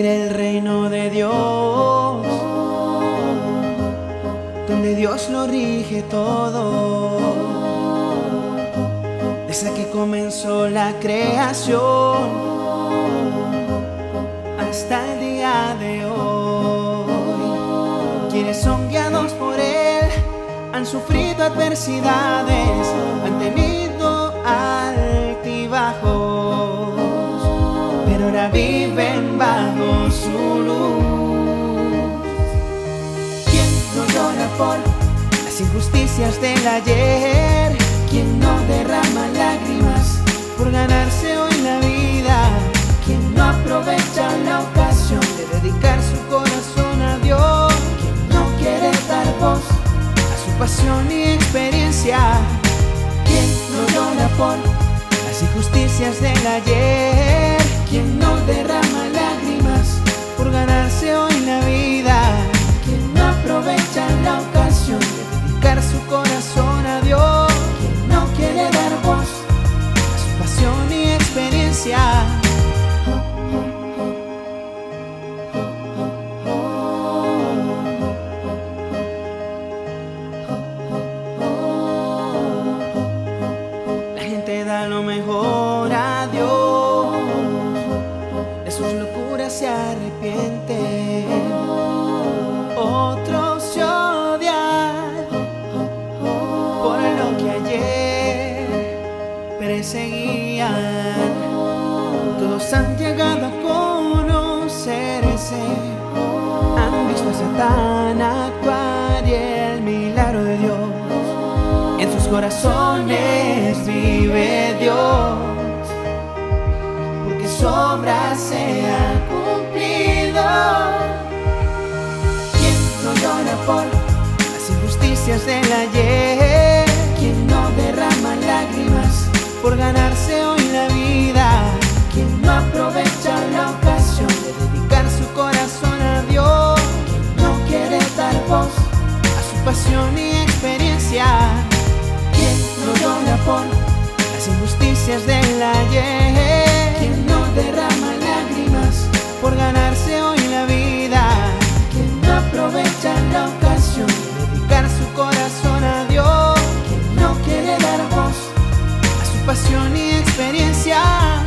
el reino de Dios, donde Dios lo rige todo. Desde que comenzó la creación hasta el día de hoy, quienes son guiados por Él han sufrido adversidades, han tenido pero ahora viven bajo su luz. ¿Quién no llora por las injusticias del ayer? ¿Quién no derrama lágrimas por ganarse hoy la vida? ¿Quién no aprovecha la ocasión de dedicar su corazón a Dios? ¿Quién no quiere dar voz a su pasión y experiencia? ¿Quién no llora por las injusticias del ayer? Perseguían. Todos han llegado a conocerse, han visto a Satán actuar y el milagro de Dios. En sus corazones vive Dios, porque su obra se ha cumplido. ¿Quién no llora por las injusticias del ayer? justicia. ¿Quién no llora por las injusticias del ayer? ¿Quién no derrama lágrimas por ganarse hoy la vida? ¿Quién no aprovecha la ocasión de dedicar su corazón a Dios? ¿Quién no quiere dar voz a su pasión y experiencia?